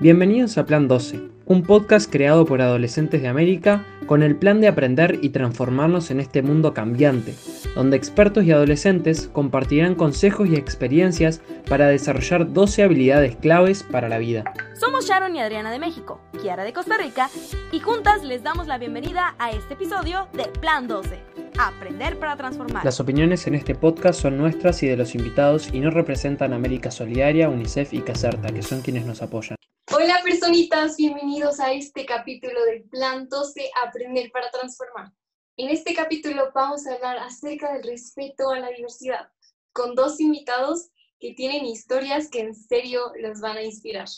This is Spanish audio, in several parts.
Bienvenidos a Plan 12, un podcast creado por adolescentes de América con el plan de aprender y transformarnos en este mundo cambiante, donde expertos y adolescentes compartirán consejos y experiencias para desarrollar 12 habilidades claves para la vida. Somos Sharon y Adriana de México, Kiara de Costa Rica, y juntas les damos la bienvenida a este episodio de Plan 12. Aprender para transformar. Las opiniones en este podcast son nuestras y de los invitados y no representan América Solidaria, UNICEF y Caserta, que son quienes nos apoyan. Hola personitas, bienvenidos a este capítulo del Plan 12 Aprender para Transformar. En este capítulo vamos a hablar acerca del respeto a la diversidad, con dos invitados que tienen historias que en serio los van a inspirar.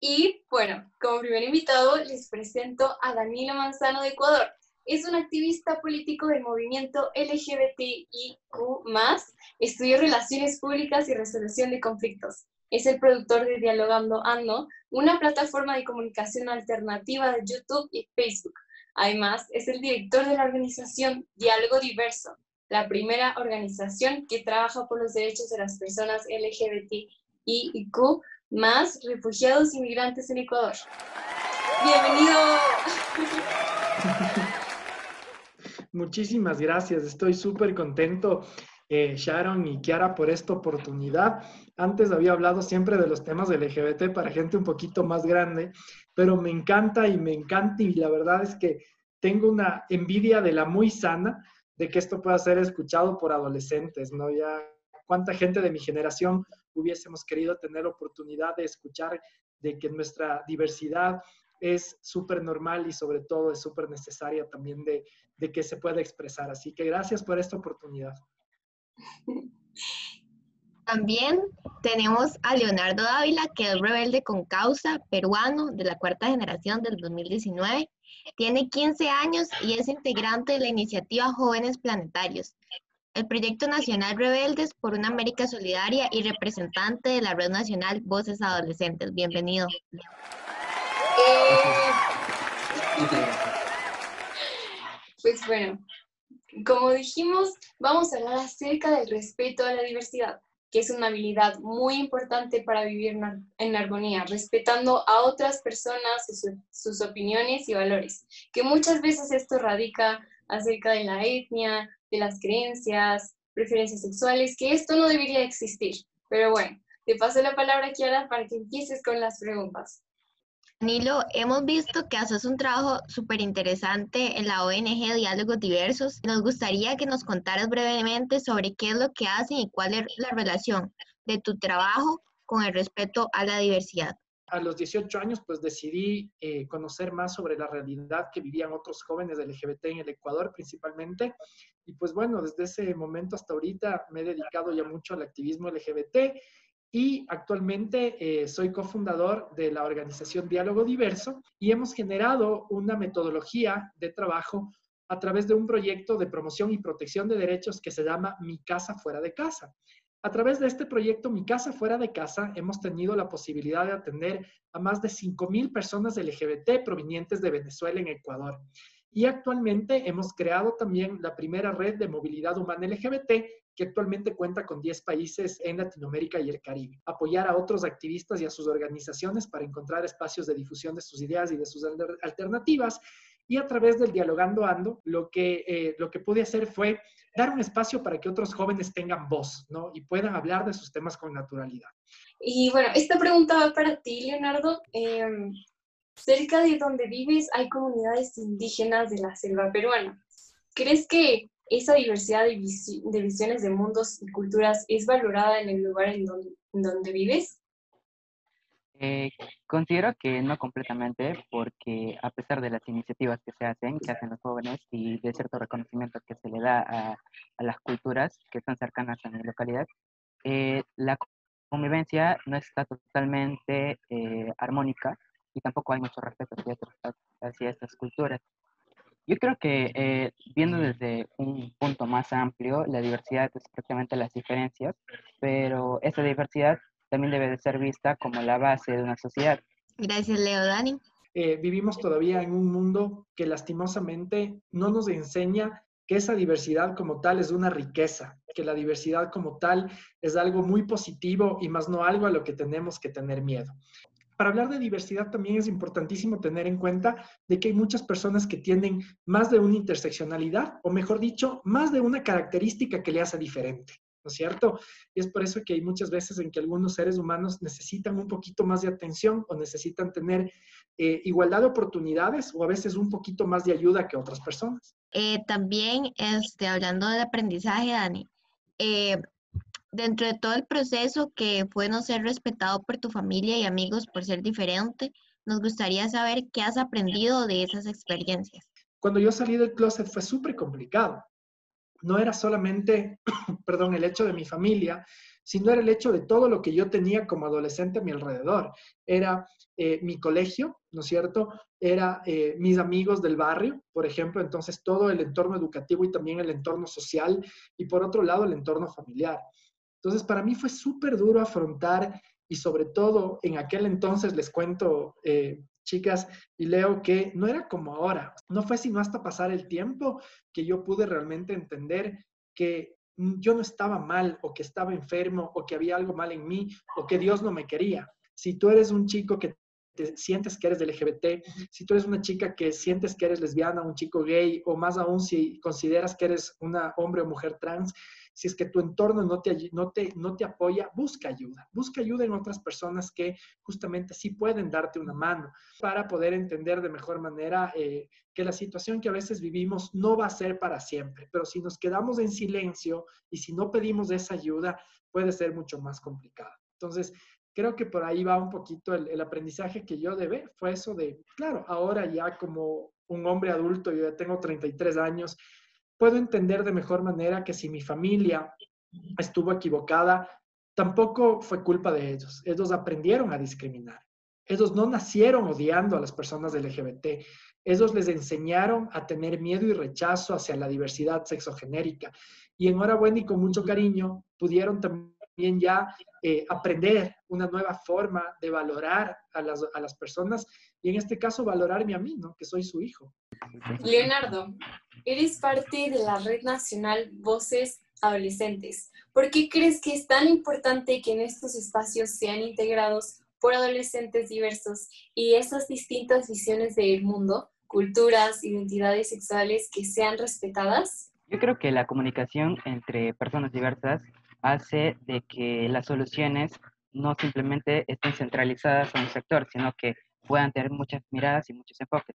Y bueno, como primer invitado les presento a Danilo Manzano de Ecuador. Es un activista político del movimiento LGBTIQ+, estudió relaciones públicas y resolución de conflictos es el productor de Dialogando Ando, una plataforma de comunicación alternativa de YouTube y Facebook. Además, es el director de la organización Diálogo Diverso, la primera organización que trabaja por los derechos de las personas LGBTIQ más refugiados y migrantes en Ecuador. Bienvenido. Muchísimas gracias, estoy súper contento Sharon y Kiara por esta oportunidad. Antes había hablado siempre de los temas LGBT para gente un poquito más grande, pero me encanta y me encanta y la verdad es que tengo una envidia de la muy sana de que esto pueda ser escuchado por adolescentes, ¿no? Ya cuánta gente de mi generación hubiésemos querido tener oportunidad de escuchar de que nuestra diversidad es súper normal y sobre todo es súper necesaria también de que se pueda expresar. Así que gracias por esta oportunidad. También tenemos a Leonardo Dávila, que es rebelde con causa, peruano de la cuarta generación del 2019. Tiene 15 años y es integrante de la iniciativa Jóvenes Planetarios, el proyecto nacional Rebeldes por una América Solidaria y representante de la Red Nacional Voces Adolescentes. Bienvenido. Eh, pues como dijimos, vamos a hablar acerca del respeto a la diversidad, que es una habilidad muy importante para vivir en armonía, respetando a otras personas, sus, opiniones y valores, que muchas veces esto radica acerca de la etnia, de las creencias, preferencias sexuales, que esto no debería existir. Pero bueno, te paso la palabra, Kiara, para que empieces con las preguntas. Nilo, hemos visto que haces un trabajo súper interesante en la ONG Diálogos Diversos. Nos gustaría que nos contaras brevemente sobre qué es lo que hacen y cuál es la relación de tu trabajo con el respeto a la diversidad. A los 18 años, pues decidí eh, conocer más sobre la realidad que vivían otros jóvenes LGBT en el Ecuador principalmente. Y pues bueno, desde ese momento hasta ahorita me he dedicado ya mucho al activismo LGBT y actualmente eh, soy cofundador de la organización Diálogo Diverso y hemos generado una metodología de trabajo a través de un proyecto de promoción y protección de derechos que se llama Mi Casa Fuera de Casa. A través de este proyecto Mi Casa Fuera de Casa hemos tenido la posibilidad de atender a más de 5.000 personas LGBT provenientes de Venezuela en Ecuador. Y actualmente hemos creado también la primera red de movilidad humana LGBT que actualmente cuenta con 10 países en Latinoamérica y el Caribe. Apoyar a otros activistas y a sus organizaciones para encontrar espacios de difusión de sus ideas y de sus alternativas. Y a través del Dialogando Ando, lo que, eh, lo que pude hacer fue dar un espacio para que otros jóvenes tengan voz, ¿no? Y puedan hablar de sus temas con naturalidad. Y bueno, esta pregunta va para ti, Leonardo. Em, cerca de donde vives hay comunidades indígenas de la selva peruana. ¿Crees que esa diversidad de, visiones de mundos y culturas es valorada en el lugar en donde, vives? Eh, considero que no completamente, porque a pesar de las iniciativas que se hacen, que hacen los jóvenes y de cierto reconocimiento que se le da a, las culturas que están cercanas a mi localidad, eh, la convivencia no está totalmente eh, armónica y tampoco hay mucho respeto hacia estas culturas. Yo creo que eh, viendo desde un punto más amplio, la diversidad es prácticamente las diferencias, pero esa diversidad también debe de ser vista como la base de una sociedad. Gracias, Leo. Dani. Eh, vivimos todavía en un mundo que lastimosamente no nos enseña que esa diversidad como tal es una riqueza, que la diversidad como tal es algo muy positivo y más no algo a lo que tenemos que tener miedo. Para hablar de diversidad también es importantísimo tener en cuenta de que hay muchas personas que tienen más de una interseccionalidad, o mejor dicho, más de una característica que le hace diferente. ¿no es cierto? Y es por eso que hay muchas veces en que algunos seres humanos necesitan un poquito más de atención o necesitan tener eh, igualdad de oportunidades o a veces un poquito más de ayuda que otras personas. Eh, también, este, hablando del aprendizaje, Dani, eh, dentro de todo el proceso que fue no ser respetado por tu familia y amigos por ser diferente, nos gustaría saber qué has aprendido de esas experiencias. Cuando yo salí del closet fue súper complicado. No era solamente, perdón, el hecho de mi familia, sino era el hecho de todo lo que yo tenía como adolescente a mi alrededor. Era eh, mi colegio, ¿no es cierto? Era eh, mis amigos del barrio, por ejemplo, entonces todo el entorno educativo y también el entorno social y por otro lado el entorno familiar. Entonces, para mí fue súper duro afrontar y sobre todo en aquel entonces, les cuento, eh, chicas y Leo, que no era como ahora. No fue sino hasta pasar el tiempo que yo pude realmente entender que yo no estaba mal o que estaba enfermo o que había algo mal en mí o que Dios no me quería. Si tú eres un chico que te sientes que eres LGBT, si tú eres una chica que sientes que eres lesbiana, un chico gay o más aún si consideras que eres una hombre o mujer trans, si es que tu entorno no te, no te, no te apoya, busca ayuda. Busca ayuda en otras personas que justamente sí pueden darte una mano para poder entender de mejor manera eh, que la situación que a veces vivimos no va a ser para siempre, pero si nos quedamos en silencio y si no pedimos esa ayuda, puede ser mucho más complicado. Entonces, creo que por ahí va un poquito el, el, aprendizaje que yo debe, fue eso de, claro, ahora ya como un hombre adulto, yo ya tengo 33 años, puedo entender de mejor manera que si mi familia estuvo equivocada, tampoco fue culpa de ellos. Ellos aprendieron a discriminar. Ellos no nacieron odiando a las personas LGBT. Ellos les enseñaron a tener miedo y rechazo hacia la diversidad sexogenérica. Y enhorabuena y con mucho cariño pudieron también ya eh, aprender una nueva forma de valorar a las, a las personas y en este caso valorarme a mí, ¿no? Que soy su hijo. Leonardo, eres parte de la Red Nacional Voces Adolescentes. ¿Por qué crees que es tan importante que en estos espacios sean integrados por adolescentes diversos y esas distintas visiones del mundo, culturas, identidades sexuales que sean respetadas? Yo creo que la comunicación entre personas diversas hace de que las soluciones no simplemente estén centralizadas en un sector, sino que puedan tener muchas miradas y muchos enfoques.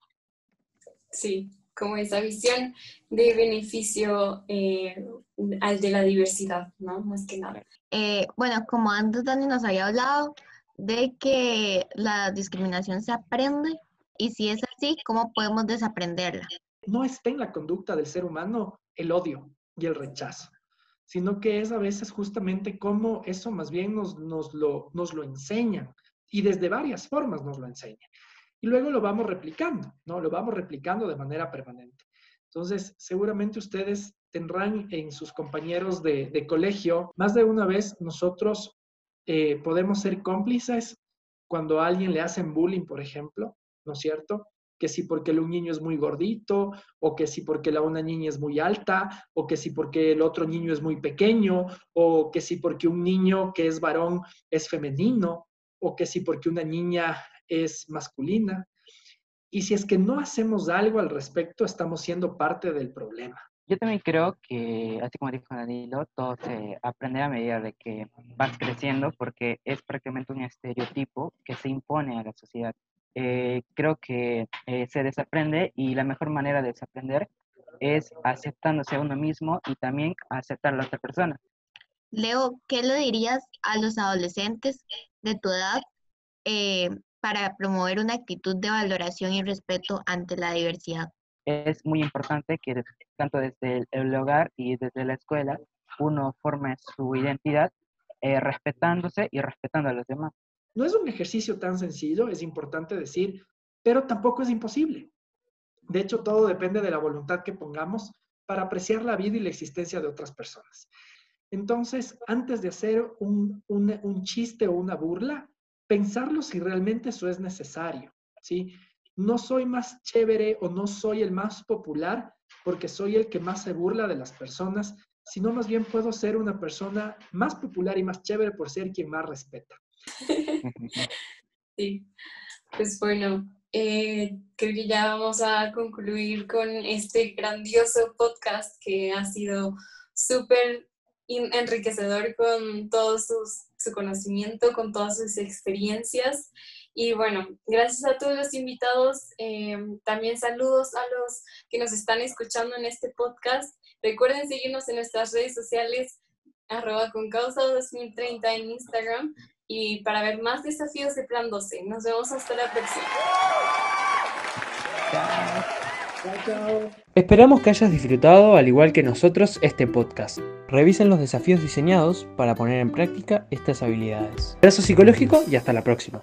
Sí, como esa visión de beneficio eh, al de la diversidad, ¿no? Más que nada. Eh, bueno, como antes Dani nos había hablado de que la discriminación se aprende y si es así, ¿cómo podemos desaprenderla? No está en la conducta del ser humano el odio y el rechazo, sino que es a veces justamente como eso más bien nos, nos, lo, nos lo enseñan y desde varias formas nos lo enseñan. Y luego lo vamos replicando, ¿no? Lo vamos replicando de manera permanente. Entonces, seguramente ustedes tendrán en sus compañeros de, colegio, más de una vez nosotros eh, podemos ser cómplices cuando a alguien le hacen bullying, por ejemplo, ¿no es cierto? Que si porque un niño es muy gordito, o que si porque la una niña es muy alta, o que si porque el otro niño es muy pequeño, o que si porque un niño que es varón es femenino, o que si porque una niña es masculina. Y si es que no hacemos algo al respecto, estamos siendo parte del problema. Yo también creo que, así como dijo Danilo, todo se aprende a medida de que vas creciendo porque es prácticamente un estereotipo que se impone a la sociedad. Eh, creo que eh, se desaprende y la mejor manera de desaprender es aceptándose a uno mismo y también aceptar a la otra persona. Leo, ¿qué le dirías a los adolescentes de tu edad eh, para promover una actitud de valoración y respeto ante la diversidad? Es muy importante que tanto desde el hogar y desde la escuela uno forme su identidad eh, respetándose y respetando a los demás. No es un ejercicio tan sencillo, es importante decir, pero tampoco es imposible. De hecho, todo depende de la voluntad que pongamos para apreciar la vida y la existencia de otras personas. Entonces, antes de hacer un, un, chiste o una burla, pensarlo si realmente eso es necesario, ¿sí? No soy más chévere o no soy el más popular porque soy el que más se burla de las personas, sino más bien puedo ser una persona más popular y más chévere por ser quien más respeta. Sí, pues bueno, eh, creo que ya vamos a concluir con este grandioso podcast que ha sido súper enriquecedor con todo su conocimiento, con todas sus experiencias. Y bueno, gracias a todos los invitados. Eh, también saludos a los que nos están escuchando en este podcast. Recuerden seguirnos en nuestras redes sociales, arroba con causa 2030 en Instagram y para ver más desafíos de Plan 12. Nos vemos hasta la próxima. Esperamos que hayas disfrutado, al igual que nosotros, este podcast. Revisen los desafíos diseñados para poner en práctica estas habilidades. Abrazo psicológico y hasta la próxima.